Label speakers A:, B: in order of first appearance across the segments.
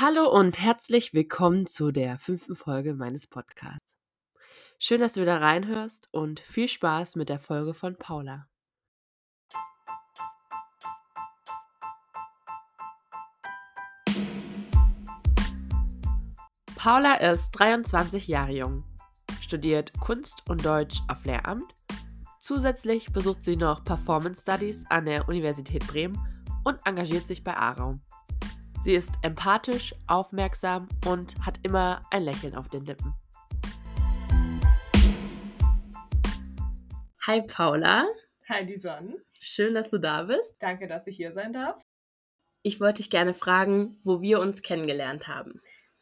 A: Hallo und herzlich willkommen zu der fünften Folge meines Podcasts. Schön, dass du wieder reinhörst und viel Spaß mit der Folge von Paula. Paula ist 23 Jahre jung, studiert Kunst und Deutsch auf Lehramt. Zusätzlich besucht sie noch Performance Studies an der Universität Bremen und engagiert sich bei ARAUM. Sie ist empathisch, aufmerksam und hat immer ein Lächeln auf den Lippen. Hi Paula.
B: Hi die Sonne.
A: Schön, dass du da bist.
B: Danke, dass ich hier sein darf.
A: Ich wollte dich gerne fragen, wo wir uns kennengelernt haben.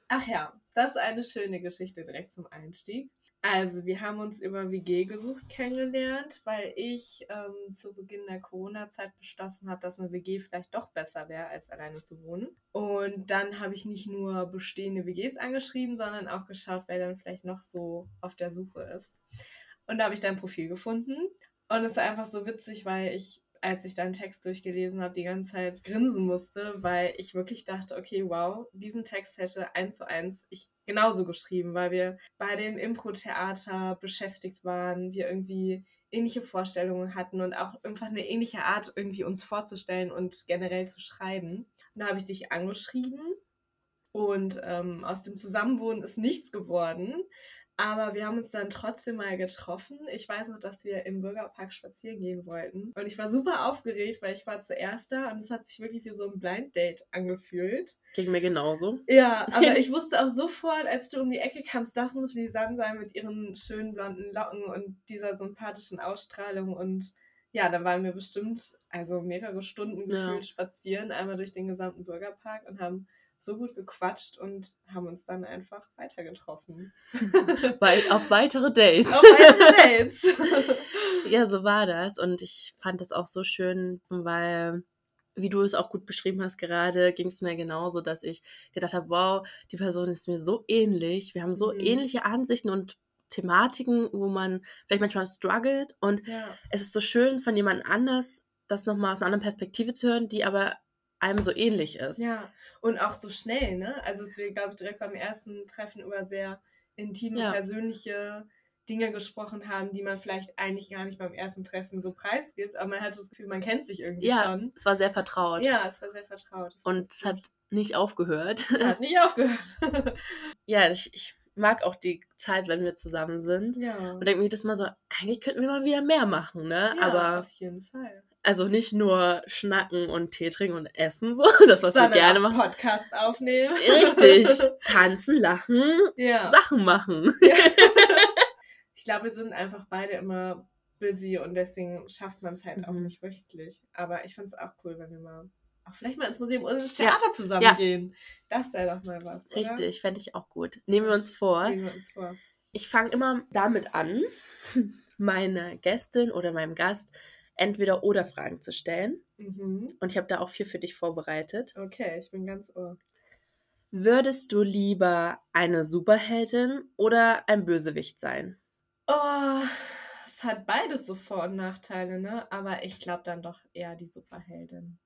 B: Ach ja, das ist eine schöne Geschichte direkt zum Einstieg. Also, wir haben uns über WG gesucht kennengelernt, weil ich ähm, zu Beginn der Corona-Zeit beschlossen habe, dass eine WG vielleicht doch besser wäre, als alleine zu wohnen. Und dann habe ich nicht nur bestehende WGs angeschrieben, sondern auch geschaut, wer dann vielleicht noch so auf der Suche ist. Und da habe ich dein Profil gefunden. Und es ist einfach so witzig, weil ich als ich deinen Text durchgelesen habe, die ganze Zeit grinsen musste, weil ich wirklich dachte, okay, wow, diesen Text hätte eins zu eins ich genauso geschrieben, weil wir bei dem Impro-Theater beschäftigt waren, wir irgendwie ähnliche Vorstellungen hatten und auch einfach eine ähnliche Art irgendwie uns vorzustellen und generell zu schreiben. Und da habe ich dich angeschrieben und ähm, aus dem Zusammenwohnen ist nichts geworden. Aber wir haben uns dann trotzdem mal getroffen. Ich weiß noch, dass wir im Bürgerpark spazieren gehen wollten. Und ich war super aufgeregt, weil ich war zuerst da und es hat sich wirklich wie so ein Blind Date angefühlt.
A: Ging mir genauso.
B: Ja, aber ich wusste auch sofort, als du um die Ecke kamst, das muss Lisanne sein mit ihren schönen blonden Locken und dieser sympathischen Ausstrahlung. Und ja, da waren wir bestimmt also mehrere Stunden gefühlt ja. spazieren, einmal durch den gesamten Bürgerpark und haben so gut gequatscht und haben uns dann einfach weiter getroffen.
A: auf weitere Dates.
B: Auf weitere Dates.
A: ja, so war das. Und ich fand das auch so schön, weil, wie du es auch gut beschrieben hast gerade, ging es mir genauso, dass ich gedacht habe, wow, die Person ist mir so ähnlich. Wir haben so mhm. ähnliche Ansichten und Thematiken, wo man vielleicht manchmal struggelt. Und ja. es ist so schön, von jemand anders das nochmal aus einer anderen Perspektive zu hören, die aber einem so ähnlich ist.
B: Ja, und auch so schnell, ne? Also es wir, glaube ich, direkt beim ersten Treffen über sehr intime, ja. persönliche Dinge gesprochen haben, die man vielleicht eigentlich gar nicht beim ersten Treffen so preisgibt, aber man hatte das Gefühl, man kennt sich irgendwie
A: ja,
B: schon.
A: Es war sehr vertraut.
B: Ja, es war sehr vertraut.
A: Und es hat nicht aufgehört.
B: Es hat nicht aufgehört.
A: ja, ich, ich mag auch die Zeit, wenn wir zusammen sind.
B: Ja.
A: Und denke mir das mal so, eigentlich könnten wir mal wieder mehr machen, ne?
B: Ja,
A: aber
B: auf jeden Fall.
A: Also nicht nur schnacken und Tee trinken und essen, so, das, was
B: Sondern
A: wir gerne machen.
B: Podcast aufnehmen.
A: Richtig. Tanzen, lachen,
B: ja.
A: Sachen machen.
B: Ja. Ich glaube, wir sind einfach beide immer busy und deswegen schafft man es halt mhm. auch nicht wöchentlich. Aber ich finde es auch cool, wenn wir mal auch vielleicht mal ins Museum oder ins Theater ja. zusammen ja. gehen. Das wäre doch mal was.
A: Richtig, fände ich auch gut. Nehmen wir uns vor.
B: Nehmen wir uns vor.
A: Ich fange immer damit an, meine Gästin oder meinem Gast entweder oder Fragen zu stellen.
B: Mhm.
A: Und ich habe da auch vier für dich vorbereitet.
B: Okay, ich bin ganz ohr.
A: Würdest du lieber eine Superheldin oder ein Bösewicht sein?
B: Oh, es hat beides so Vor- und Nachteile, ne? Aber ich glaube dann doch eher die Superheldin.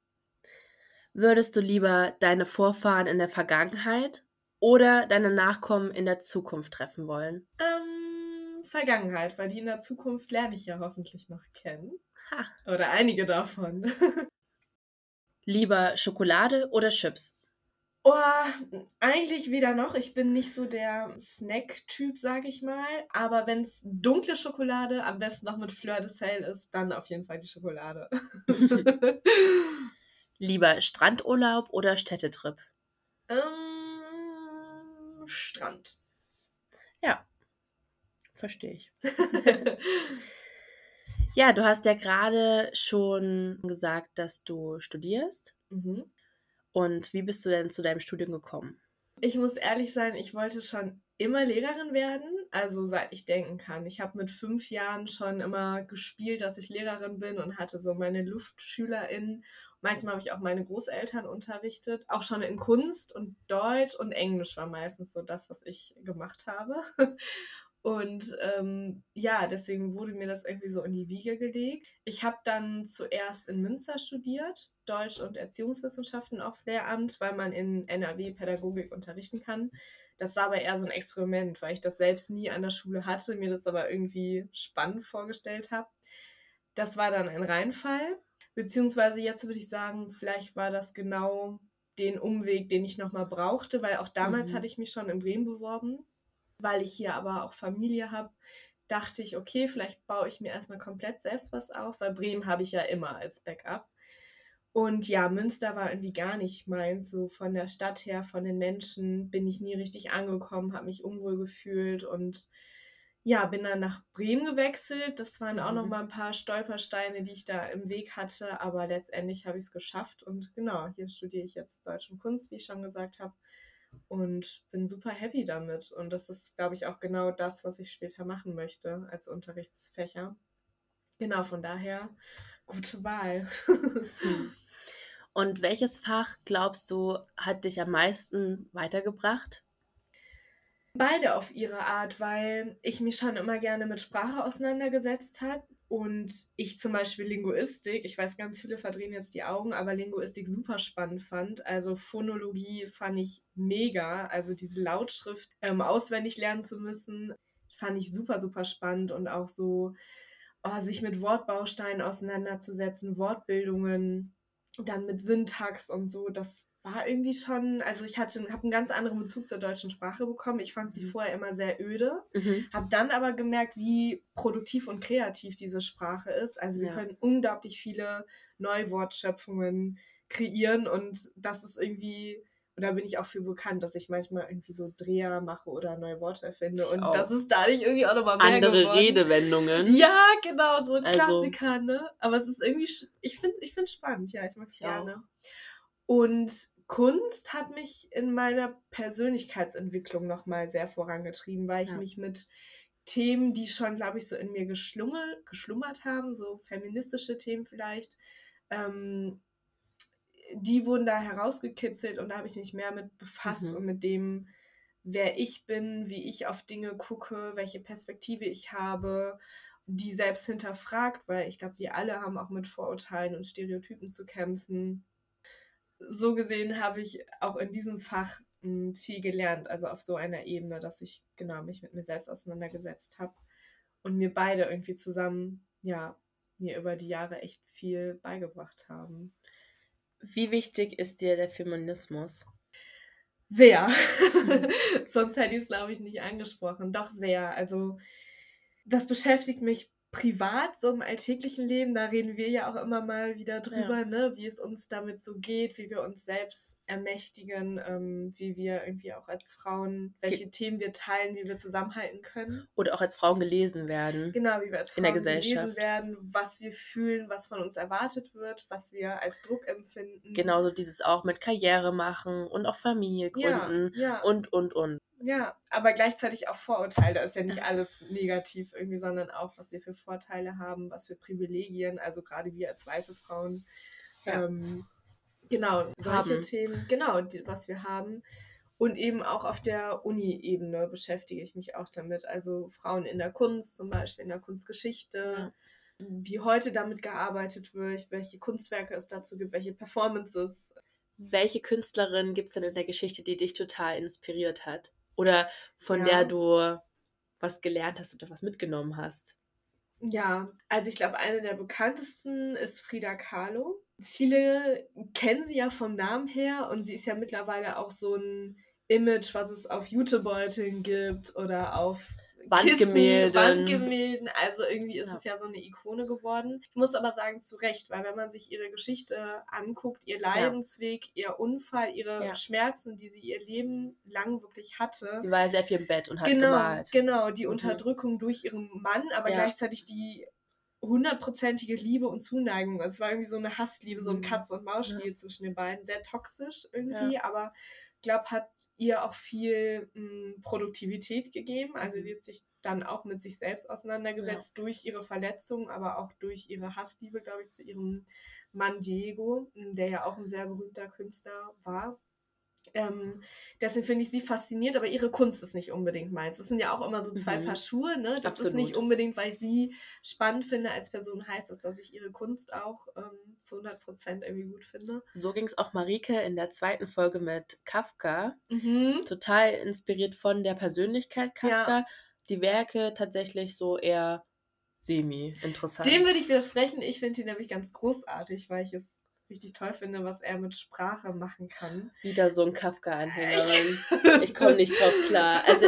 A: Würdest du lieber deine Vorfahren in der Vergangenheit oder deine Nachkommen in der Zukunft treffen wollen?
B: Ähm, Vergangenheit, weil die in der Zukunft lerne ich ja hoffentlich noch kennen. Oder einige davon.
A: Lieber Schokolade oder Chips?
B: Oh, eigentlich weder noch. Ich bin nicht so der Snack-Typ, sag ich mal. Aber wenn es dunkle Schokolade, am besten noch mit Fleur de Sel ist, dann auf jeden Fall die Schokolade.
A: Lieber Strandurlaub oder Städtetrip?
B: Ähm, Strand.
A: Ja, verstehe ich. Ja, du hast ja gerade schon gesagt, dass du studierst.
B: Mhm.
A: Und wie bist du denn zu deinem Studium gekommen?
B: Ich muss ehrlich sein, ich wollte schon immer Lehrerin werden, also seit ich denken kann. Ich habe mit fünf Jahren schon immer gespielt, dass ich Lehrerin bin und hatte so meine LuftschülerInnen. Manchmal habe ich auch meine Großeltern unterrichtet, auch schon in Kunst und Deutsch und Englisch war meistens so das, was ich gemacht habe. Und ähm, ja, deswegen wurde mir das irgendwie so in die Wiege gelegt. Ich habe dann zuerst in Münster studiert. Deutsch und Erziehungswissenschaften auf Lehramt, weil man in NRW Pädagogik unterrichten kann. Das war aber eher so ein Experiment, weil ich das selbst nie an der Schule hatte, mir das aber irgendwie spannend vorgestellt habe. Das war dann ein Reinfall. Beziehungsweise jetzt würde ich sagen, vielleicht war das genau den Umweg, den ich nochmal brauchte, weil auch damals mhm. hatte ich mich schon in Bremen beworben, weil ich hier aber auch Familie habe. Dachte ich, okay, vielleicht baue ich mir erstmal komplett selbst was auf, weil Bremen habe ich ja immer als Backup. Und ja, Münster war irgendwie gar nicht meins. So von der Stadt her, von den Menschen bin ich nie richtig angekommen, habe mich unwohl gefühlt und ja, bin dann nach Bremen gewechselt. Das waren auch mhm. noch mal ein paar Stolpersteine, die ich da im Weg hatte, aber letztendlich habe ich es geschafft und genau, hier studiere ich jetzt Deutsch und Kunst, wie ich schon gesagt habe und bin super happy damit und das ist glaube ich auch genau das, was ich später machen möchte als Unterrichtsfächer. Genau, von daher gute Wahl.
A: Und welches Fach glaubst du hat dich am meisten weitergebracht?
B: Beide auf ihre Art, weil ich mich schon immer gerne mit Sprache auseinandergesetzt habe und ich zum Beispiel Linguistik, ich weiß, ganz viele verdrehen jetzt die Augen, aber Linguistik super spannend fand. Also Phonologie fand ich mega, also diese Lautschrift ähm, auswendig lernen zu müssen, fand ich super, super spannend und auch so oh, sich mit Wortbausteinen auseinanderzusetzen, Wortbildungen, dann mit Syntax und so, das war irgendwie schon, also ich hatte, habe einen ganz anderen Bezug zur deutschen Sprache bekommen. Ich fand sie mhm. vorher immer sehr öde, mhm. habe dann aber gemerkt, wie produktiv und kreativ diese Sprache ist. Also wir ja. können unglaublich viele Neuwortschöpfungen kreieren und das ist irgendwie, und da bin ich auch für bekannt, dass ich manchmal irgendwie so Dreher mache oder neue Worte erfinde und auch. das ist dadurch irgendwie auch nochmal mehr
A: Andere geworden. Redewendungen.
B: Ja, genau, so ein also. Klassiker, ne? Aber es ist irgendwie, ich finde ich finde spannend, ja, ich mag es gerne. Auch. Und Kunst hat mich in meiner Persönlichkeitsentwicklung nochmal sehr vorangetrieben, weil ich ja. mich mit Themen, die schon, glaube ich, so in mir geschlummert haben, so feministische Themen vielleicht, ähm, die wurden da herausgekitzelt und da habe ich mich mehr mit befasst mhm. und mit dem, wer ich bin, wie ich auf Dinge gucke, welche Perspektive ich habe, die selbst hinterfragt, weil ich glaube, wir alle haben auch mit Vorurteilen und Stereotypen zu kämpfen so gesehen habe ich auch in diesem Fach mh, hm, viel gelernt, also auf so einer Ebene, dass ich genau mich mit mir selbst auseinandergesetzt habe und mir beide irgendwie zusammen, ja, mir über die Jahre echt viel beigebracht haben.
A: Wie wichtig ist dir der Feminismus?
B: Sehr. Sonst hätte ich es, glaube ich, nicht angesprochen. Doch sehr. Also, das beschäftigt mich privat, so im alltäglichen Leben, da reden wir ja auch immer mal wieder drüber, ja. ne, wie es uns damit so geht, wie wir uns selbst ermächtigen, ähm, wie wir irgendwie auch als Frauen, welche Ge Themen wir teilen, wie wir zusammenhalten können.
A: Oder auch als Frauen gelesen werden.
B: Genau, wie wir als Frauen gelesen werden, was wir fühlen, was von uns erwartet wird, was wir als Druck empfinden.
A: Genauso dieses auch mit Karriere machen und auch Familie gründen ja, ja. und, und, und.
B: Ja, aber gleichzeitig auch Vorurteile. Da ist ja nicht alles negativ irgendwie, sondern auch, was wir für Vorteile haben, was für Privilegien, also gerade wir als weiße Frauen. Ja. Ähm, genau, solche haben. Themen, genau, die, was wir haben. Und eben auch auf der Uni-Ebene beschäftige ich mich auch damit. Also Frauen in der Kunst, zum Beispiel in der Kunstgeschichte, ja. wie heute damit gearbeitet wird, welche Kunstwerke es dazu gibt, welche Performances.
A: Welche Künstlerin gibt es denn in der Geschichte, die dich total inspiriert hat? Oder von ja. der du was gelernt hast oder was mitgenommen hast?
B: Ja, also ich glaube, eine der bekanntesten ist Frida Kahlo. Viele kennen sie ja vom Namen her und sie ist ja mittlerweile auch so ein Image, was es auf YouTube-Beuteln gibt oder auf Wandgemälden. Wandgemälden. Also irgendwie ist ja. es ja so eine Ikone geworden. Ich muss aber sagen, zu Recht, weil wenn man sich ihre Geschichte anguckt, ihr Leidensweg, ja. ihr Unfall, ihre ja. Schmerzen, die sie ihr Leben lang wirklich hatte.
A: Sie war ja sehr viel im Bett und hat
B: genau,
A: gemalt.
B: Genau, die mhm. Unterdrückung durch ihren Mann, aber gleichzeitig die hundertprozentige Liebe und Zuneigung. Es war irgendwie so eine Hassliebe, so ein mhm. Katz- und Maus-Spiel zwischen den beiden. Sehr toxisch irgendwie, aber glaube, hat ihr auch viel mh, hm, Produktivität gegeben. Also sie hat sich dann auch mit sich selbst auseinandergesetzt ja. durch ihre Verletzungen, aber auch durch ihre Hassliebe, glaube ich, zu ihrem Mann Diego, hm, der ja auch ein sehr berühmter Künstler war. Ähm, deswegen finde ich sie fasziniert, aber ihre Kunst ist nicht unbedingt meins. Das sind ja auch immer so zwei
A: Mhm.
B: Paar Schuhe, ne? Das ist nicht
A: Absolut.
B: unbedingt, weil ich sie spannend finde als Person, heißt das, dass ich ihre Kunst auch ähm, zu 100% irgendwie gut finde.
A: So ging es auch Marike in der zweiten Folge mit Kafka.
B: Mhm.
A: Total inspiriert von der Persönlichkeit Kafka. Die Werke tatsächlich so eher semi-interessant.
B: Dem würde ich widersprechen. Ich finde ihn nämlich ganz großartig, weil ich es richtig toll finde, was er mit Sprache machen kann.
A: Wieder so ein Kafka-Anhängerin. Ich komme nicht drauf klar. Also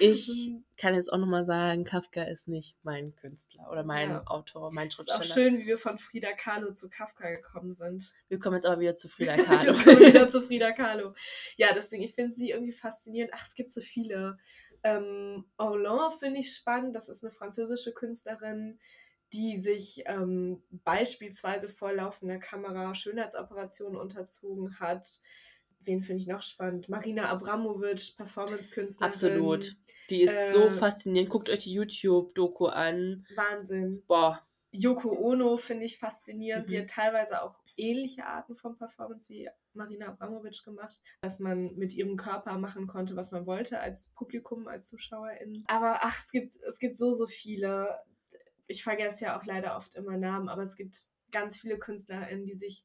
A: ich kann jetzt auch nochmal sagen, Kafka ist nicht mein Künstler oder mein
B: Ja.
A: Autor, mein
B: Es ist auch
A: Schriftsteller.
B: schön, wie wir von Frida Kahlo zu Kafka gekommen sind.
A: Wir kommen jetzt aber wieder zu Frida Kahlo.
B: Jetzt kommen wir wieder zu Frida Kahlo. Ja, deswegen, ich finde sie irgendwie faszinierend. Ach, es gibt so viele. Ähm, Hollande finde ich spannend. Das ist eine französische Künstlerin, die sich ähm, beispielsweise vor laufender Kamera Schönheitsoperationen unterzogen hat. Wen finde ich noch spannend? Marina Abramovic, Performance-Künstlerin.
A: Absolut. Die ist so
B: Äh,
A: faszinierend. Guckt euch die YouTube-Doku an.
B: Wahnsinn.
A: Boah,
B: Yoko Ono finde ich faszinierend. Sie
A: Mhm.
B: hat teilweise auch ähnliche Arten von Performance wie Marina Abramovic gemacht, dass man mit ihrem Körper machen konnte, was man wollte als Publikum, als ZuschauerInnen. Aber ach, es gibt, es gibt so, so viele. Ich vergesse ja auch leider oft immer Namen, aber es gibt ganz viele KünstlerInnen, die sich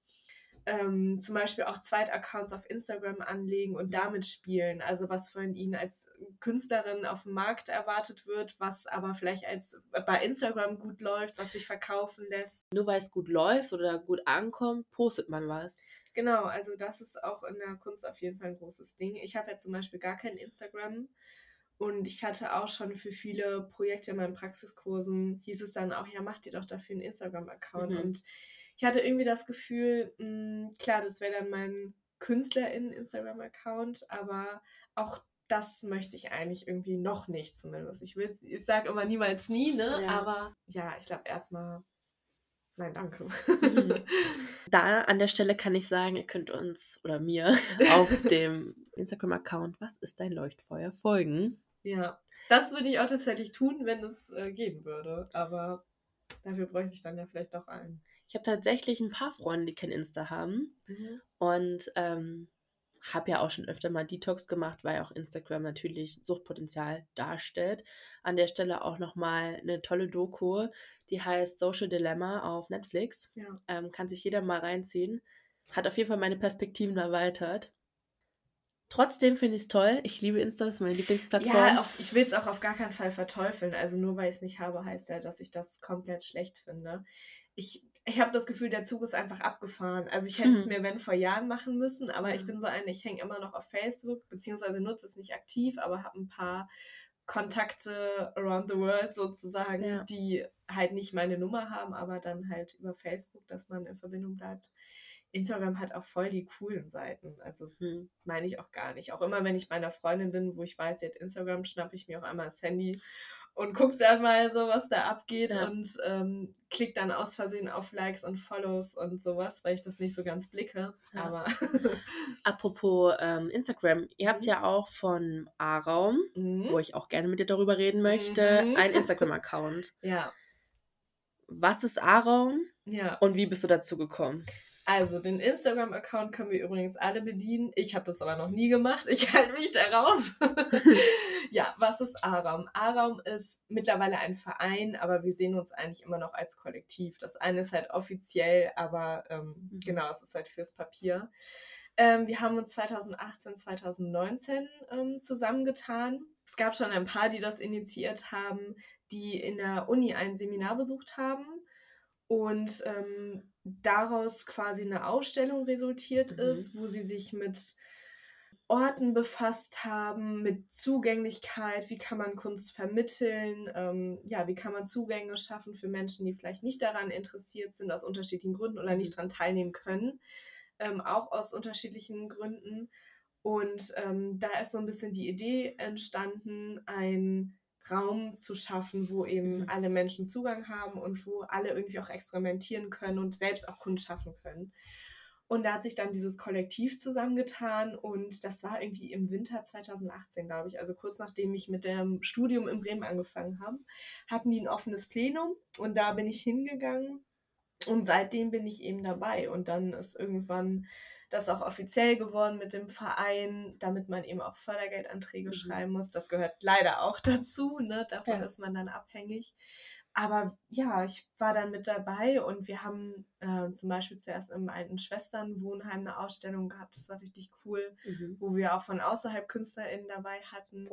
B: ähm, zum Beispiel auch Zweitaccounts auf Instagram anlegen und damit spielen. Also was von ihnen als Künstlerin auf dem Markt erwartet wird, was aber vielleicht als bei Instagram gut läuft, was sich verkaufen lässt.
A: nur weil es gut läuft oder gut ankommt, postet man was.
B: Genau, also das ist auch in der Kunst auf jeden Fall ein großes Ding. Ich habe ja zum Beispiel gar kein Instagram. Und ich hatte auch schon für viele Projekte in meinen Praxiskursen, hieß es dann auch, ja, mach dir doch dafür einen Instagram-Account.
A: Mhm.
B: Und ich hatte irgendwie das Gefühl, mh, klar, das wäre dann mein KünstlerInnen-Instagram-Account, aber auch das möchte ich eigentlich irgendwie noch nicht zumindest. Ich, ich sage immer niemals nie, ne?
A: Ja.
B: Aber ja, ich glaube erstmal, nein, danke.
A: Mhm. Da an der Stelle kann ich sagen, ihr könnt uns oder mir auf dem Instagram-Account Was ist dein Leuchtfeuer folgen.
B: Ja, das würde ich auch tatsächlich tun, wenn es äh, gehen würde. Aber dafür bräuchte ich dann ja vielleicht doch einen.
A: Ich habe tatsächlich ein paar Freunde, die kein Insta haben und ähm, habe ja auch schon öfter mal Detox gemacht, weil auch Instagram natürlich Suchtpotenzial darstellt. An der Stelle auch nochmal eine tolle Doku, die heißt Social Dilemma auf Netflix.
B: Ja.
A: Ähm, kann sich jeder mal reinziehen. Hat auf jeden Fall meine Perspektiven erweitert. Trotzdem finde ich es toll. Ich liebe Insta, das ist meine Lieblingsplattform.
B: Ja, auf, ich will es auch auf gar keinen Fall verteufeln. Also nur weil ich es nicht habe, heißt ja, dass ich das komplett schlecht finde. Ich, ich habe das Gefühl, der Zug ist einfach abgefahren. Also ich hätte es
A: Mhm.
B: mir, wenn, vor Jahren machen müssen, aber
A: Ja.
B: ich bin so eine, ich hänge immer noch auf Facebook, beziehungsweise nutze es nicht aktiv, aber habe ein paar Kontakte around the world sozusagen,
A: Ja.
B: die halt nicht meine Nummer haben, aber dann halt über Facebook, dass man in Verbindung bleibt. Instagram hat auch voll die coolen Seiten. Also das
A: Hm.
B: meine ich auch gar nicht. Auch immer, wenn ich bei einer Freundin bin, wo ich weiß, sie hat Instagram, schnappe ich mir auch einmal das Handy und gucke dann mal so, was da abgeht
A: Ja.
B: und ähm, klick dann aus Versehen auf Likes und Follows und sowas, weil ich das nicht so ganz blicke.
A: Ja.
B: Aber
A: Apropos ähm, Instagram, ihr habt
B: Mhm.
A: ja auch von A-Raum,
B: Mhm.
A: wo ich auch gerne mit dir darüber reden möchte,
B: Mhm.
A: einen Instagram-Account.
B: ja,
A: Was ist A-Raum
B: ja.
A: und wie bist du dazu gekommen?
B: Also, den Instagram-Account können wir übrigens alle bedienen. Ich habe das aber noch nie gemacht. Ich halte mich da raus. ja, was ist A-Raum? A-Raum ist mittlerweile ein Verein, aber wir sehen uns eigentlich immer noch als Kollektiv. Das eine ist halt offiziell, aber ähm,
A: Mhm.
B: genau, es ist halt fürs Papier. Ähm, wir haben uns 2018, 2019 ähm, zusammengetan. Es gab schon ein paar, die das initiiert haben, die in der Uni ein Seminar besucht haben und ähm, daraus quasi eine Ausstellung resultiert
A: Mhm.
B: ist, wo sie sich mit Orten befasst haben, mit Zugänglichkeit, wie kann man Kunst vermitteln, ähm, ja, wie kann man Zugänge schaffen für Menschen, die vielleicht nicht daran interessiert sind, aus unterschiedlichen Gründen oder
A: Mhm.
B: nicht daran teilnehmen können, ähm, auch aus unterschiedlichen Gründen. Und ähm, da ist so ein bisschen die Idee entstanden, ein Raum zu schaffen, wo eben
A: Mhm.
B: alle Menschen Zugang haben und wo alle irgendwie auch experimentieren können und selbst auch Kunst schaffen können. Und da hat sich dann dieses Kollektiv zusammengetan und das war irgendwie im Winter 2018, glaube ich, also kurz nachdem ich mit dem Studium in Bremen angefangen habe, hatten die ein offenes Plenum und da bin ich hingegangen und seitdem bin ich eben dabei und dann ist irgendwann Das ist auch offiziell geworden mit dem Verein, damit man eben auch Fördergeldanträge mhm. schreiben muss. Das gehört leider auch dazu, ne? davon ja. ist man dann abhängig. Aber ja, ich war dann mit dabei und wir haben äh, zum Beispiel zuerst im alten Schwesternwohnheim eine Ausstellung gehabt. Das war richtig cool, mhm. wo wir auch von außerhalb KünstlerInnen dabei hatten.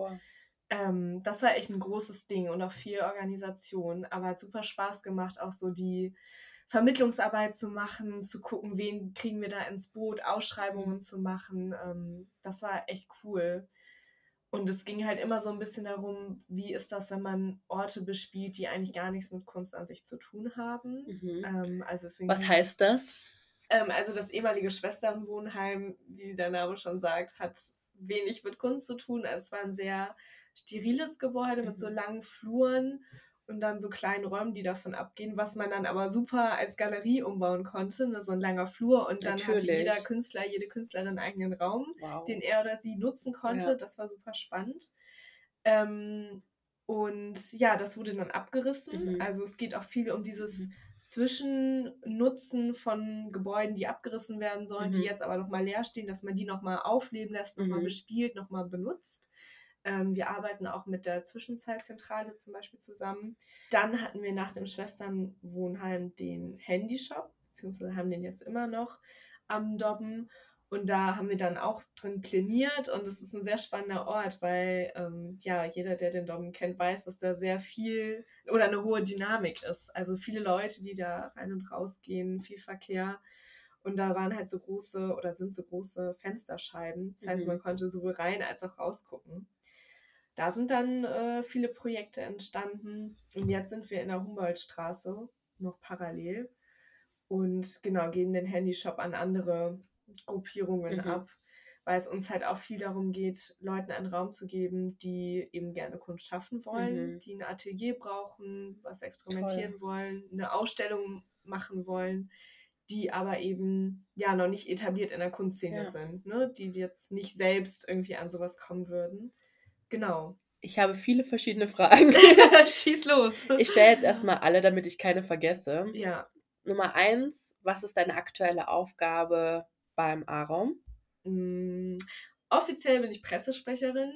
B: Ähm, das war echt ein großes Ding und auch viel Organisation. Aber hat super Spaß gemacht, auch so die Vermittlungsarbeit zu machen, zu gucken, wen kriegen wir da ins Boot, Ausschreibungen mhm. zu machen. Ähm, das war echt cool. Und es ging halt immer so ein bisschen darum, wie ist das, wenn man Orte bespielt, die eigentlich gar nichts mit Kunst an sich zu tun haben. Mhm.
A: Ähm, also Was heißt das?
B: Ähm, also das ehemalige Schwesternwohnheim, wie der Name schon sagt, hat wenig mit Kunst zu tun. Also es war ein sehr steriles Gebäude mhm. mit so mhm. langen Fluren und dann so kleinen Räumen, die davon abgehen, was man dann aber super als Galerie umbauen konnte, ne? so ein langer Flur und dann Natürlich. hatte jeder Künstler, jede Künstlerin einen eigenen Raum, wow. den er oder sie nutzen konnte. Ja. Das war super spannend. Ähm, und ja, das wurde dann abgerissen. Mhm. Also es geht auch viel um dieses mhm. Zwischennutzen von Gebäuden, die abgerissen werden sollen, mhm. die jetzt aber nochmal leer stehen, dass man die nochmal aufleben lässt, nochmal mhm. bespielt, nochmal benutzt. Ähm, wir arbeiten auch mit der Zwischenzeitzentrale zum Beispiel zusammen. Dann hatten wir nach dem Schwesternwohnheim den Handyshop, beziehungsweise haben den jetzt immer noch am Dobben. Und da haben wir dann auch drin planiert und es ist ein sehr spannender Ort, weil ähm, ja, jeder, der den Dobben kennt, weiß, dass da sehr viel oder eine hohe Dynamik ist. Also viele Leute, die da rein und raus gehen, viel Verkehr. Und da waren halt so große oder sind so große Fensterscheiben. Das heißt, mhm. man konnte sowohl rein als auch rausgucken da sind dann äh, viele Projekte entstanden. Und jetzt sind wir in der Humboldtstraße noch parallel und genau geben den Handyshop an andere Gruppierungen mhm. ab, weil es uns halt auch viel darum geht, Leuten einen Raum zu geben, die eben gerne Kunst schaffen wollen, mhm. die ein Atelier brauchen, was experimentieren Toll. wollen, eine Ausstellung machen wollen, die aber eben ja noch nicht etabliert in der Kunstszene ja. sind, ne? die jetzt nicht selbst irgendwie an sowas kommen würden. Genau.
A: Ich habe viele verschiedene Fragen.
B: Schieß los.
A: Ich stelle jetzt erstmal alle, damit ich keine vergesse.
B: Ja.
A: Nummer eins, was ist deine aktuelle Aufgabe beim A-Raum?
B: Mm, offiziell bin ich Pressesprecherin.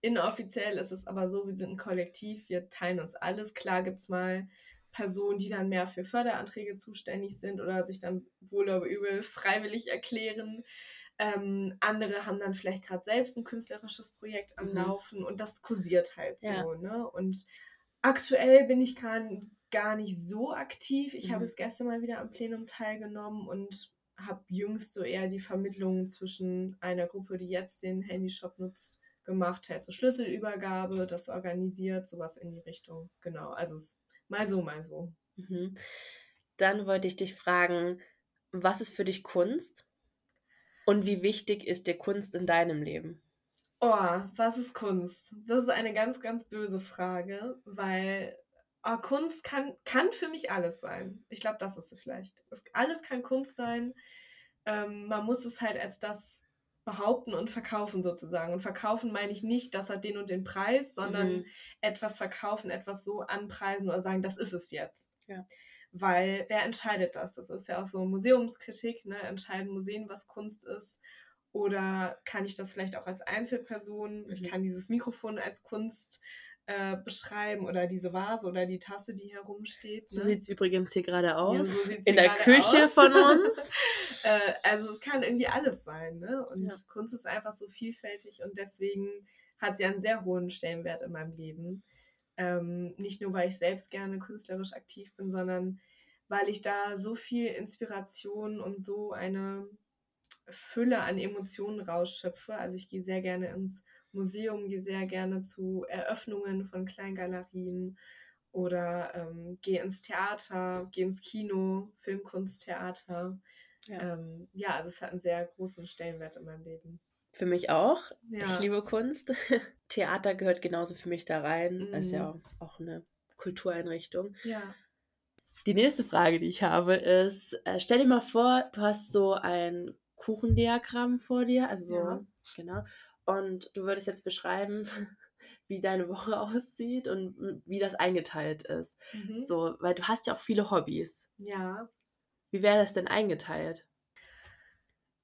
B: Inoffiziell ist es aber so, wir sind ein Kollektiv, wir teilen uns alles. Klar gibt es mal Personen, die dann mehr für Förderanträge zuständig sind oder sich dann wohl oder übel freiwillig erklären. Ähm, andere haben dann vielleicht gerade selbst ein künstlerisches Projekt am mhm. Laufen und das kursiert halt so. Ja. Ne? Und aktuell bin ich gerade gar nicht so aktiv. Ich mhm. habe es gestern mal wieder am Plenum teilgenommen und habe jüngst so eher die Vermittlung zwischen einer Gruppe, die jetzt den Handyshop nutzt, gemacht, halt so Schlüsselübergabe, das organisiert, sowas in die Richtung. Genau, also mal so, mal so.
A: Mhm. Dann wollte ich dich fragen, was ist für dich Kunst? Und wie wichtig ist dir Kunst in deinem Leben?
B: Oh, was ist Kunst? Das ist eine ganz, ganz böse Frage, weil oh, Kunst kann, kann für mich alles sein. Ich glaube, das ist es vielleicht. alles kann Kunst sein. Ähm, man muss es halt als das behaupten und verkaufen sozusagen. Und verkaufen meine ich nicht, das hat den und den Preis, sondern mhm. etwas verkaufen, etwas so anpreisen oder sagen, das ist es jetzt.
A: Ja.
B: Weil wer entscheidet das? Das ist ja auch so Museumskritik, ne? Entscheiden Museen, was Kunst ist? Oder kann ich das vielleicht auch als Einzelperson? Mhm. Ich kann dieses Mikrofon als Kunst äh, beschreiben oder diese Vase oder die Tasse, die hier rumsteht.
A: Ne? So sieht es übrigens hier gerade aus. Ja, so In der Küche aus. von uns.
B: äh, also es kann irgendwie alles sein. Ne? Und ja. Kunst ist einfach so vielfältig und deswegen hat sie einen sehr hohen Stellenwert in meinem Leben. Ähm, nicht nur, weil ich selbst gerne künstlerisch aktiv bin, sondern weil ich da so viel Inspiration und so eine Fülle an Emotionen rausschöpfe. Also ich gehe sehr gerne ins Museum, gehe sehr gerne zu Eröffnungen von Kleingalerien oder ähm, gehe ins Theater, gehe ins Kino, Filmkunsttheater. Ja. Ähm, ja, also es hat einen sehr großen Stellenwert in meinem Leben.
A: Für mich auch. Ja. Ich liebe Kunst. Theater gehört genauso für mich da rein. Mhm. Ist ja auch eine Kultureinrichtung.
B: Ja.
A: Die nächste Frage, die ich habe, ist: äh, Stell dir mal vor, du hast so ein Kuchendiagramm vor dir, also so, ja. genau. Und du würdest jetzt beschreiben, wie deine Woche aussieht und wie das eingeteilt ist. Mhm. So, weil du hast ja auch viele Hobbys.
B: Ja.
A: Wie wäre das denn eingeteilt?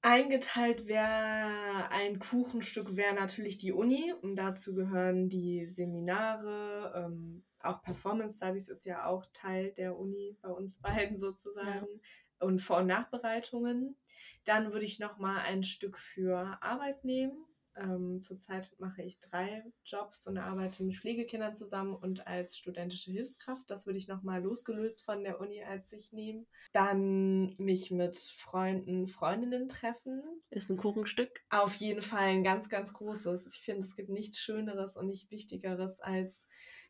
B: Eingeteilt wäre ein Kuchenstück wäre natürlich die Uni und dazu gehören die Seminare, ähm, auch Performance Studies ist ja auch Teil der Uni bei uns beiden sozusagen ja. und Vor- und Nachbereitungen. Dann würde ich noch mal ein Stück für Arbeit nehmen. Ähm, zurzeit mache ich drei Jobs und arbeite mit Pflegekindern zusammen und als studentische Hilfskraft. Das würde ich nochmal losgelöst von der Uni als ich nehmen. Dann mich mit Freunden, Freundinnen treffen.
A: Ist ein Kuchenstück?
B: Auf jeden Fall ein ganz, ganz großes. Ich finde, es gibt nichts Schöneres und nicht Wichtigeres als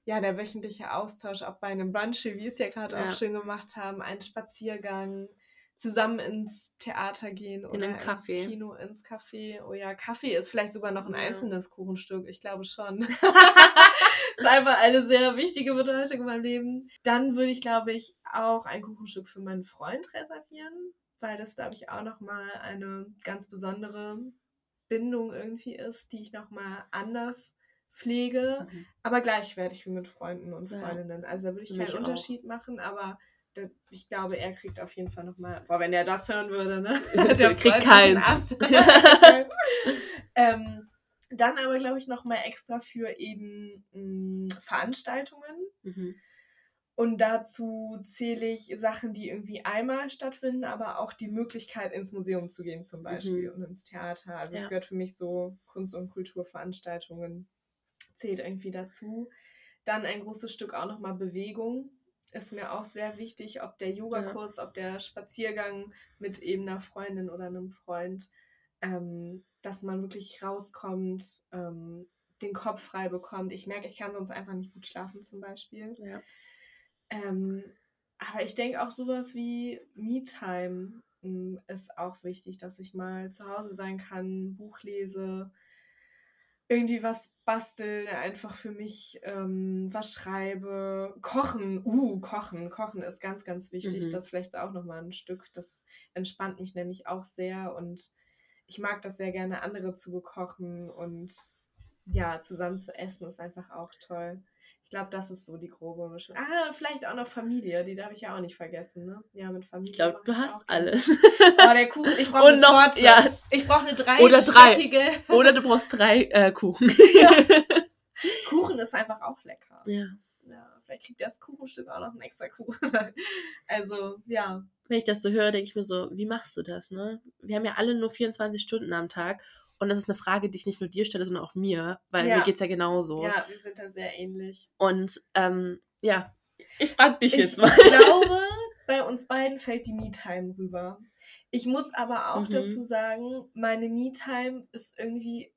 B: ja, der wöchentliche Austausch, auch bei einem Brunch, wie wir es ja gerade ja. auch schön gemacht haben, ein Spaziergang, zusammen ins Theater gehen oder in ins Kino, ins Café. Oh ja, Kaffee ist vielleicht sogar noch ein ja. einzelnes Kuchenstück. Ich glaube schon. ist einfach eine sehr wichtige Bedeutung in meinem Leben. Dann würde ich, glaube ich, auch ein Kuchenstück für meinen Freund reservieren, weil das, glaube ich, auch nochmal eine ganz besondere Bindung irgendwie ist, die ich nochmal anders pflege, mhm. aber gleichwertig wie mit Freunden und Freundinnen. Also da würde ich keinen Unterschied auch. machen, aber ich glaube, er kriegt auf jeden Fall nochmal, boah, wenn er das hören würde, ne? Der kriegt keins. ähm, dann aber, glaube ich, nochmal extra für eben mh, mm, Veranstaltungen. Mhm. Und dazu zähle ich Sachen, die irgendwie einmal stattfinden, aber auch die Möglichkeit, ins Museum zu gehen, zum Beispiel, mhm. und ins Theater. Also, es ja. gehört für mich so Kunst- und Kulturveranstaltungen, zählt irgendwie dazu. Dann ein großes Stück auch nochmal Bewegung ist mir auch sehr wichtig, ob der Yogakurs, ja. ob der Spaziergang mit eben einer Freundin oder einem Freund, ähm, dass man wirklich rauskommt, ähm, den Kopf frei bekommt. Ich merke, ich kann sonst einfach nicht gut schlafen zum Beispiel. Ja. Ähm, aber ich denke auch sowas wie Me-Time hm, ist auch wichtig, dass ich mal zu Hause sein kann, Buch lese, irgendwie was basteln, einfach für mich ähm, was schreibe, kochen, uh, kochen, kochen ist ganz, ganz wichtig. Mhm. Das vielleicht auch nochmal ein Stück, das entspannt mich nämlich auch sehr und ich mag das sehr gerne, andere zu bekochen und ja, zusammen zu essen ist einfach auch toll. Ich glaube, das ist so die grobe Mischung. Ah, vielleicht auch noch Familie, die darf ich ja auch nicht vergessen, ne? Ja, mit Familie.
A: Ich glaube, du hast alles.
B: Oh, der Kuchen, ich brauche eine noch, Torte. Ja. Ich brauche eine drei
A: Oder drei. Oder du brauchst drei äh, Kuchen. Ja.
B: Kuchen ist einfach auch lecker.
A: Ja.
B: ja. Vielleicht kriegt das Kuchenstück auch noch einen extra Kuchen. also, ja.
A: Wenn ich das so höre, denke ich mir so, wie machst du das, ne? Wir haben ja alle nur 24 Stunden am Tag und das ist eine Frage, die ich nicht nur dir stelle, sondern auch mir, weil ja. mir geht es ja genauso.
B: Ja, wir sind da sehr ähnlich.
A: Und ähm, ja, ich frage dich
B: ich
A: jetzt mal.
B: Ich glaube, bei uns beiden fällt die Me-Time rüber. Ich muss aber auch mhm. dazu sagen, meine Me-Time ist irgendwie,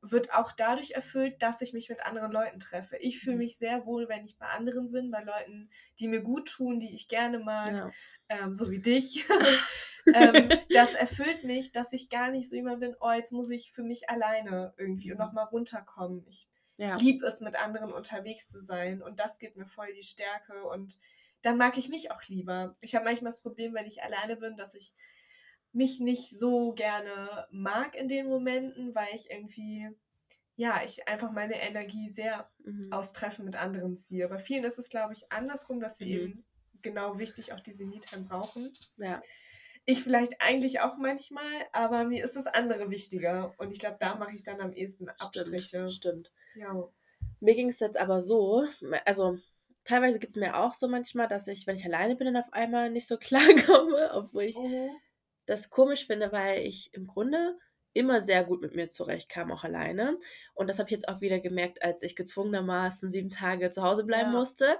B: wird auch dadurch erfüllt, dass ich mich mit anderen Leuten treffe. Ich fühle mhm. mich sehr wohl, wenn ich bei anderen bin, bei Leuten, die mir gut tun, die ich gerne mag. Ja ähm, so wie dich, ähm, das erfüllt mich, dass ich gar nicht so jemand bin, oh, jetzt muss ich für mich alleine irgendwie und nochmal runterkommen. Ich ja. liebe es, mit anderen unterwegs zu sein und das gibt mir voll die Stärke und dann mag ich mich auch lieber. Ich habe manchmal das Problem, wenn ich alleine bin, dass ich mich nicht so gerne mag in den Momenten, weil ich irgendwie, ja, ich einfach meine Energie sehr mhm. aus Treffen mit anderen ziehe. Bei vielen ist es, glaube ich, andersrum, dass sie mhm. eben genau wichtig auch diese Me-Time brauchen.
A: Ja.
B: Ich vielleicht eigentlich auch manchmal, aber mir ist das andere wichtiger. Und ich glaube, da mache ich dann am ehesten Abstriche.
A: Stimmt. stimmt. Ja. Mir ging es jetzt aber so, also teilweise geht es mir auch so manchmal, dass ich, wenn ich alleine bin, dann auf einmal nicht so klarkomme, obwohl ich mhm. das komisch finde, weil ich im Grunde immer sehr gut mit mir zurechtkam, auch alleine. Und das habe ich jetzt auch wieder gemerkt, als ich gezwungenermaßen sieben Tage zu Hause bleiben ja. musste.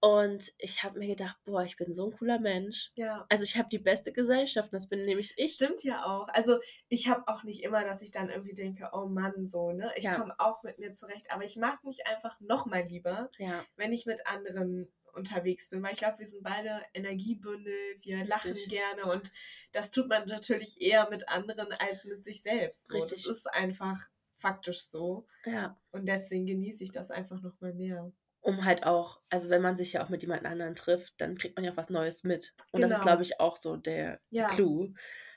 A: Und ich habe mir gedacht, boah, ich bin so ein cooler Mensch.
B: Ja.
A: Also ich habe die beste Gesellschaft, das bin nämlich ich.
B: Stimmt ja auch. Also ich habe auch nicht immer, dass ich dann irgendwie denke, oh Mann, so, ne? Ich ja. komme auch mit mir zurecht. Aber ich mag mich einfach noch mal lieber,
A: ja.
B: wenn ich mit anderen unterwegs bin. Weil ich glaube, wir sind beide Energiebündel, wir lachen Richtig. gerne und das tut man natürlich eher mit anderen als mit sich selbst. So. Richtig. Das ist einfach faktisch so.
A: Ja.
B: Und deswegen genieße ich das einfach noch mal mehr
A: um halt auch, also wenn man sich ja auch mit jemand anderen trifft, dann kriegt man ja auch was Neues mit. Und genau. das ist, glaube ich, auch so der, ja. Clou,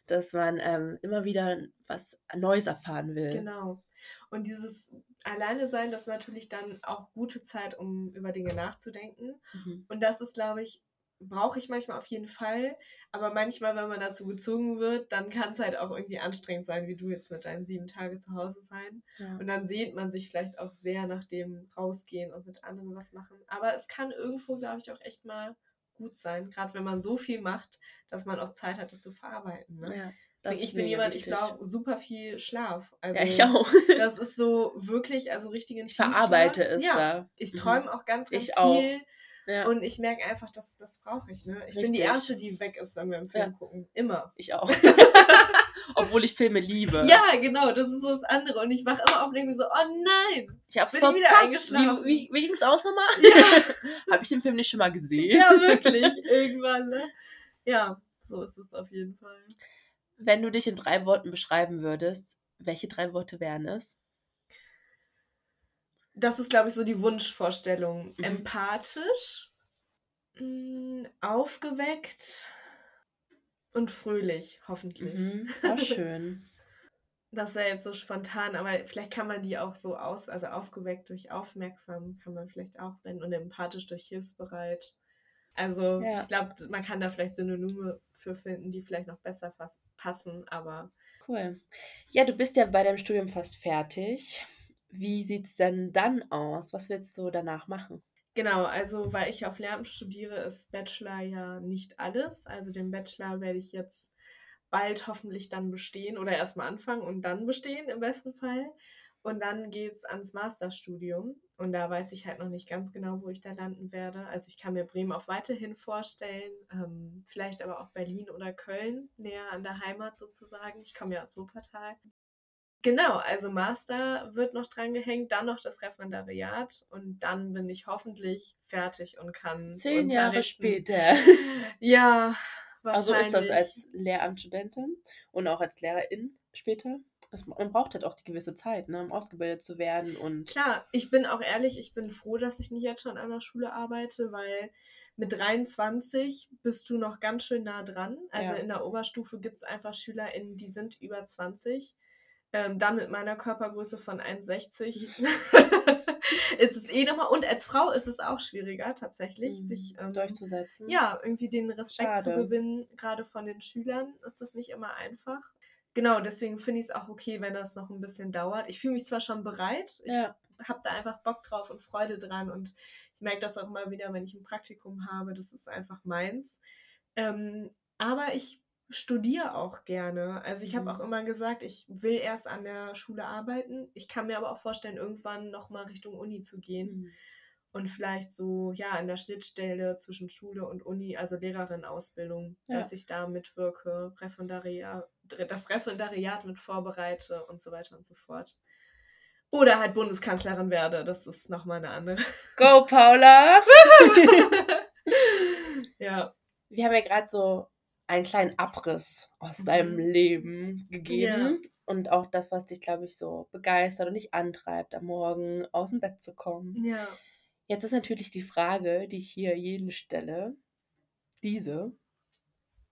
A: dass man ähm, immer wieder was Neues erfahren will.
B: Genau. Und dieses Alleine sein, das ist natürlich dann auch gute Zeit, um über Dinge nachzudenken. Mhm. Und das ist, glaube ich, brauche ich manchmal auf jeden Fall. Aber manchmal, wenn man dazu gezwungen wird, dann kann es halt auch irgendwie anstrengend sein, wie du jetzt mit deinen sieben Tage zu Hause sein. Ja. Und dann sehnt man sich vielleicht auch sehr nach dem rausgehen und mit anderen was machen. Aber es kann irgendwo, glaube ich, auch echt mal gut sein, gerade wenn man so viel macht, dass man auch Zeit hat, das zu verarbeiten. Ne? Ja. Deswegen, ich bin jemand, wichtig. ich brauche super viel Schlaf.
A: Also, ja, ich auch.
B: das ist so wirklich, also richtigen
A: Ich verarbeite es ja. da.
B: Ich träume mhm. auch ganz, ganz ich viel. Auch. Ja. Und ich merke einfach, dass das brauche ich. Ne? Ich Richtig. bin die Erste, die weg ist, wenn wir im Film ja. gucken. Immer.
A: Ich auch. Obwohl ich Filme liebe.
B: Ja, genau, das ist so das andere. Und ich wache immer auf und denke so, oh nein.
A: Ich hab's bin wieder eingeschlafen. Wie, wie, wie ging's aus nochmal? Ja. Habe ich den Film nicht schon mal gesehen?
B: Ja, wirklich. Irgendwann, ne? Ja, so ist es auf jeden Fall.
A: Wenn du dich in drei Worten beschreiben würdest, welche drei Worte wären es?
B: Das ist, glaube ich, so die Wunschvorstellung. Mhm. Empathisch, mh, mm, aufgeweckt und fröhlich, hoffentlich. Mhm.
A: Auch schön.
B: das wäre jetzt so spontan, aber vielleicht kann man die auch so aus, also aufgeweckt durch aufmerksam, kann man vielleicht auch nennen und empathisch durch hilfsbereit. Also ja. ich glaube, man kann da vielleicht Synonyme für finden, die vielleicht noch besser passen, aber.
A: Cool. Ja, du bist ja bei deinem Studium fast fertig. Wie sieht es denn dann aus? Was willst du danach machen?
B: Genau, also weil ich auf Lehramt studiere, ist Bachelor ja nicht alles. Also den Bachelor werde ich jetzt bald hoffentlich dann bestehen oder erstmal anfangen und dann bestehen im besten Fall. Und dann geht es ans Masterstudium. Und da weiß ich halt noch nicht ganz genau, wo ich da landen werde. Also ich kann mir Bremen auch weiterhin vorstellen, ähm, vielleicht aber auch Berlin oder Köln, näher an der Heimat sozusagen. Ich komme ja aus Wuppertal. Genau, also Master wird noch dran gehängt, dann noch das Referendariat und dann bin ich hoffentlich fertig und kann.
A: Zehn Jahre später.
B: Ja,
A: wahrscheinlich. Also ist das als Lehramtsstudentin und auch als Lehrerin später? Das, man braucht halt auch die gewisse Zeit, ne, um ausgebildet zu werden und.
B: Klar, ich bin auch ehrlich, ich bin froh, dass ich nicht jetzt schon an der Schule arbeite, weil mit 23 bist du noch ganz schön nah dran. Also ja. in der Oberstufe gibt es einfach SchülerInnen, die sind über 20. Ähm, dann mit meiner Körpergröße von 1,60 ist es eh nochmal. Und als Frau ist es auch schwieriger, tatsächlich, mhm. sich
A: ähm, durchzusetzen.
B: Ja, irgendwie den Respekt Schade. zu gewinnen, gerade von den Schülern, ist das nicht immer einfach genau, deswegen finde ich es auch okay, wenn das noch ein bisschen dauert. Ich fühle mich zwar schon bereit, ich ja. habe da einfach Bock drauf und Freude dran und ich merke das auch immer wieder, wenn ich ein Praktikum habe, das ist einfach meins. Ähm, aber ich studiere auch gerne. Also ich habe mhm. auch immer gesagt, ich will erst an der Schule arbeiten. Ich kann mir aber auch vorstellen, irgendwann nochmal Richtung Uni zu gehen. Mhm. Und vielleicht so, ja, an der Schnittstelle zwischen Schule und Uni, also Lehrerinnenausbildung, ja. dass ich da mitwirke, Referendariat, das Referendariat mit vorbereite und so weiter und so fort. Oder halt Bundeskanzlerin werde. Das ist nochmal eine andere.
A: Go, Paula!
B: ja.
A: Wir haben ja gerade so einen kleinen Abriss aus mhm. deinem Leben gegeben. Ja. Und auch das, was dich, glaube ich, so begeistert und dich antreibt, am Morgen aus dem Bett zu kommen.
B: Ja.
A: Jetzt ist natürlich die Frage, die ich hier jeden stelle, diese.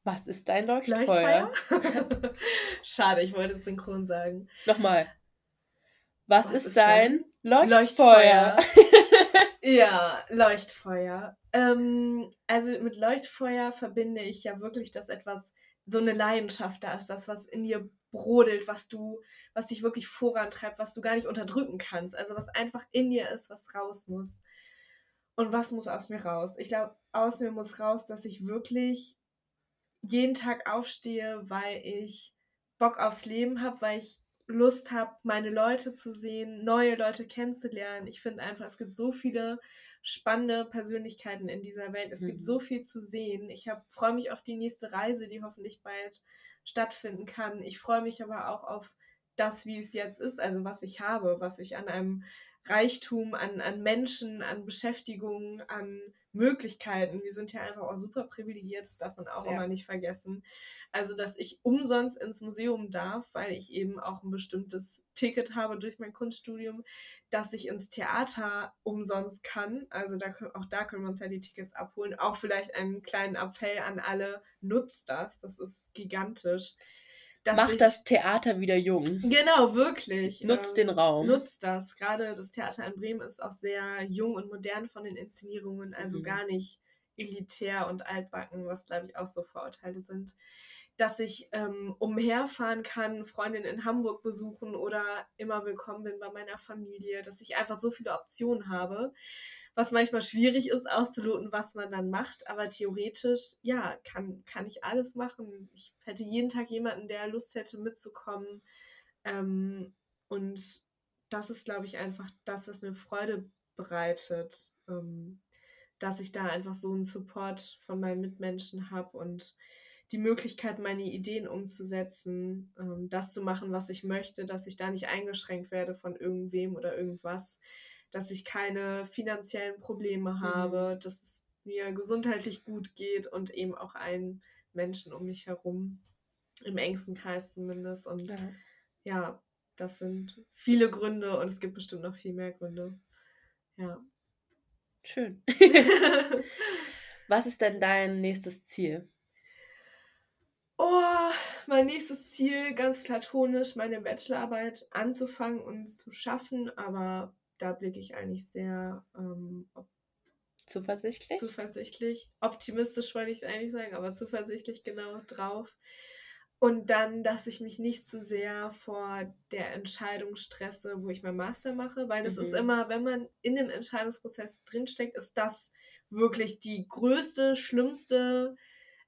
A: Was ist dein Leuchtfeuer?
B: Leuchtfeuer? Schade, ich wollte es synchron sagen.
A: Nochmal. Was, Was ist, ist, dein Leuchtfeuer? Leuchtfeuer.
B: ja, Leuchtfeuer. Ähm, also mit Leuchtfeuer verbinde ich ja wirklich, dass etwas so eine Leidenschaft da ist, das, was in dir brodelt, was du, was dich wirklich vorantreibt, was du gar nicht unterdrücken kannst. Also was einfach in dir ist, was raus muss. Und was muss aus mir raus? Ich glaube, aus mir muss raus, dass ich wirklich jeden Tag aufstehe, weil ich Bock aufs Leben habe, weil ich Lust habe, meine Leute zu sehen, neue Leute kennenzulernen. Ich finde einfach, es gibt so viele spannende Persönlichkeiten in dieser Welt. Es mhm. gibt so viel zu sehen. Ich freue mich auf die nächste Reise, die hoffentlich bald stattfinden kann. Ich freue mich aber auch auf das, wie es jetzt ist, also was ich habe, was ich an einem Reichtum an, an Menschen, an Beschäftigung, an Möglichkeiten. Wir sind ja einfach auch super privilegiert, das darf man auch ja. immer nicht vergessen. Also, dass ich umsonst ins Museum darf, weil ich eben auch ein bestimmtes Ticket habe durch mein Kunststudium, dass ich ins Theater umsonst kann. Also, da, auch da können wir uns ja die Tickets abholen. Auch vielleicht einen kleinen Appell an alle, nutzt das, das ist gigantisch.
A: Macht das Theater wieder jung.
B: Genau, wirklich.
A: Nutzt ähm, den Raum.
B: Nutzt das. Gerade das Theater in Bremen ist auch sehr jung und modern von den Inszenierungen, also mhm. gar nicht elitär und altbacken, was glaube ich auch so Vorurteile sind. Dass ich ähm, umherfahren kann, Freundinnen in Hamburg besuchen oder immer willkommen bin bei meiner Familie, dass ich einfach so viele Optionen habe, was manchmal schwierig ist auszuloten, was man dann macht. Aber theoretisch, ja, kann, kann ich alles machen. Ich hätte jeden Tag jemanden, der Lust hätte mitzukommen. Ähm, und das ist, glaube ich, einfach das, was mir Freude bereitet, ähm, dass ich da einfach so einen Support von meinen Mitmenschen habe und die Möglichkeit, meine Ideen umzusetzen, ähm, das zu machen, was ich möchte, dass ich da nicht eingeschränkt werde von irgendwem oder irgendwas, dass ich keine finanziellen Probleme mhm. habe, mhm. dass es mir gesundheitlich gut geht und eben auch allen Menschen um mich herum, im engsten Kreis zumindest. Und ja, ja das sind viele Gründe und es gibt bestimmt noch viel mehr Gründe. Ja.
A: Schön. Was ist denn dein nächstes Ziel?
B: Oh, mein nächstes Ziel, ganz platonisch, meine Bachelorarbeit anzufangen und zu schaffen, aber da blicke ich eigentlich sehr ähm,
A: zuversichtlich.
B: Zuversichtlich. Optimistisch wollte ich es eigentlich sagen, aber zuversichtlich genau drauf. Und dann, dass ich mich nicht zu sehr vor der Entscheidung stresse, wo ich mein Master mache, weil das mhm. ist immer, wenn man in dem Entscheidungsprozess drinsteckt, ist das wirklich die größte, schlimmste,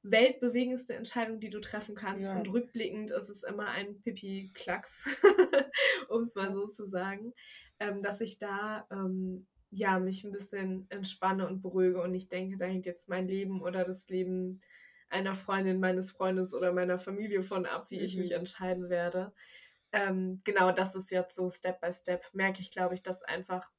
B: weltbewegendste Entscheidung, die du treffen kannst. Ja. Und rückblickend ist es immer ein Pipi-Klacks, um es mal so zu sagen, ähm, dass ich da ähm, ja mich ein bisschen entspanne und beruhige und nicht denke, da hängt jetzt mein Leben oder das Leben einer Freundin, meines Freundes oder meiner Familie von ab, wie mhm. ich mich mhm. entscheiden werde. Ähm, genau, das ist jetzt so Step by Step, merke ich, glaube ich, dass einfach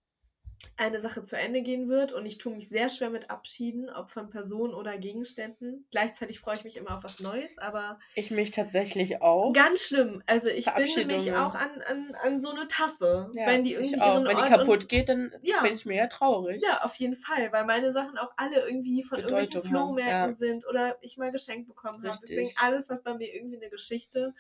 B: eine Sache zu Ende gehen wird und ich tue mich sehr schwer mit Abschieden, ob von Personen oder Gegenständen. Gleichzeitig freue ich mich immer auf was Neues, aber.
A: Ich mich tatsächlich auch.
B: Ganz schlimm. Also ich binde mich auch an, an, an so eine Tasse. Ja, wenn die irgendwie
A: ihren Wenn die kaputt geht, dann ja. bin ich mir ja traurig.
B: Ja, auf jeden Fall, weil meine Sachen auch alle irgendwie von Bedeutung irgendwelchen Flohmärkten ja. sind oder ich mal geschenkt bekommen habe. Deswegen alles hat bei mir irgendwie eine Geschichte.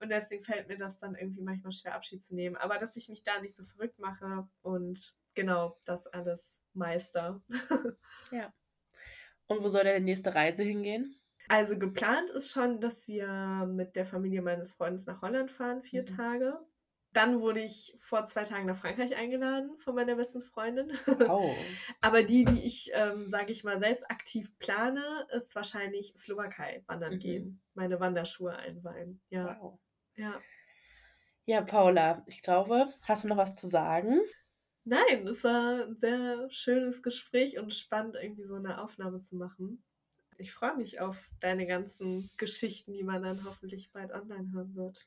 B: Und deswegen fällt mir das dann irgendwie manchmal schwer, Abschied zu nehmen. Aber dass ich mich da nicht so verrückt mache und genau das alles meister.
A: ja. Und wo soll deine nächste Reise hingehen?
B: Also geplant ist schon, dass wir mit der Familie meines Freundes nach Holland fahren, vier mhm. Tage. Dann wurde ich vor zwei Tagen nach Frankreich eingeladen von meiner besten Freundin. Oh. Aber die, die ich, ähm, sage ich mal, selbst aktiv plane, ist wahrscheinlich Slowakei wandern mhm. gehen. Meine Wanderschuhe einweihen. Ja. Wow. Ja.
A: Ja, Paula, ich glaube, hast du noch was zu sagen?
B: Nein, es war ein sehr schönes Gespräch und spannend, irgendwie so eine Aufnahme zu machen. Ich freue mich auf deine ganzen Geschichten, die man dann hoffentlich bald online hören wird.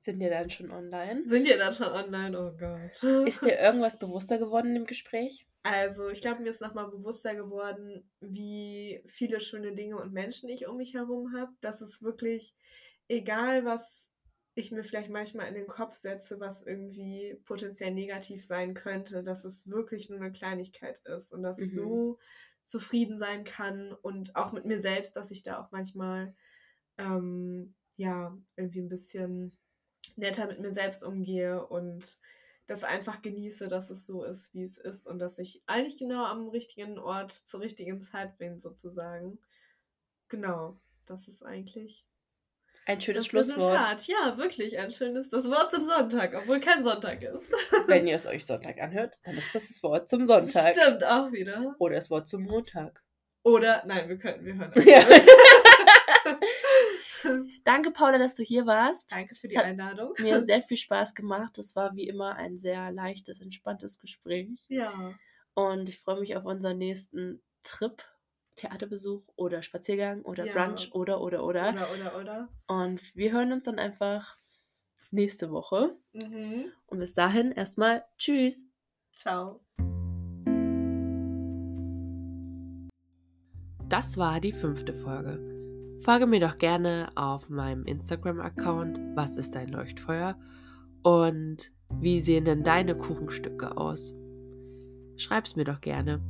A: Sind die dann schon online?
B: Sind die dann schon online? Oh Gott.
A: Ist dir irgendwas bewusster geworden im Gespräch?
B: Also, ich glaube, mir ist nochmal bewusster geworden, wie viele schöne Dinge und Menschen ich um mich herum habe. Dass es wirklich, egal was ich mir vielleicht manchmal in den Kopf setze, was irgendwie potenziell negativ sein könnte, dass es wirklich nur eine Kleinigkeit ist und dass mhm. ich so zufrieden sein kann und auch mit mir selbst, dass ich da auch manchmal ähm, ja irgendwie ein bisschen netter mit mir selbst umgehe und das einfach genieße, dass es so ist, wie es ist und dass ich eigentlich genau am richtigen Ort zur richtigen Zeit bin, sozusagen. Genau, das ist eigentlich
A: ein schönes das Schlusswort.
B: Resultat. Ja, wirklich ein schönes. Das Wort zum Sonntag, obwohl kein Sonntag ist.
A: Wenn ihr es euch Sonntag anhört, dann ist das das Wort zum Sonntag.
B: Stimmt auch wieder.
A: Oder das Wort zum Montag.
B: Oder, nein, wir könnten, wir hören ja.
A: Danke, Paula, dass du hier warst.
B: Danke für die Einladung.
A: Mir sehr viel Spaß gemacht. Es war wie immer ein sehr leichtes, entspanntes Gespräch.
B: Ja.
A: Und ich freue mich auf unseren nächsten Trip Theaterbesuch oder Spaziergang oder ja. Brunch oder, oder, oder.
B: Oder, oder, oder.
A: Und wir hören uns dann einfach nächste Woche. Mhm. Und bis dahin erstmal Tschüss.
B: Ciao.
A: Das war die fünfte Folge. Folge mir doch gerne auf meinem Instagram-Account, was ist dein Leuchtfeuer? Und wie sehen denn deine Kuchenstücke aus? Schreib's mir doch gerne.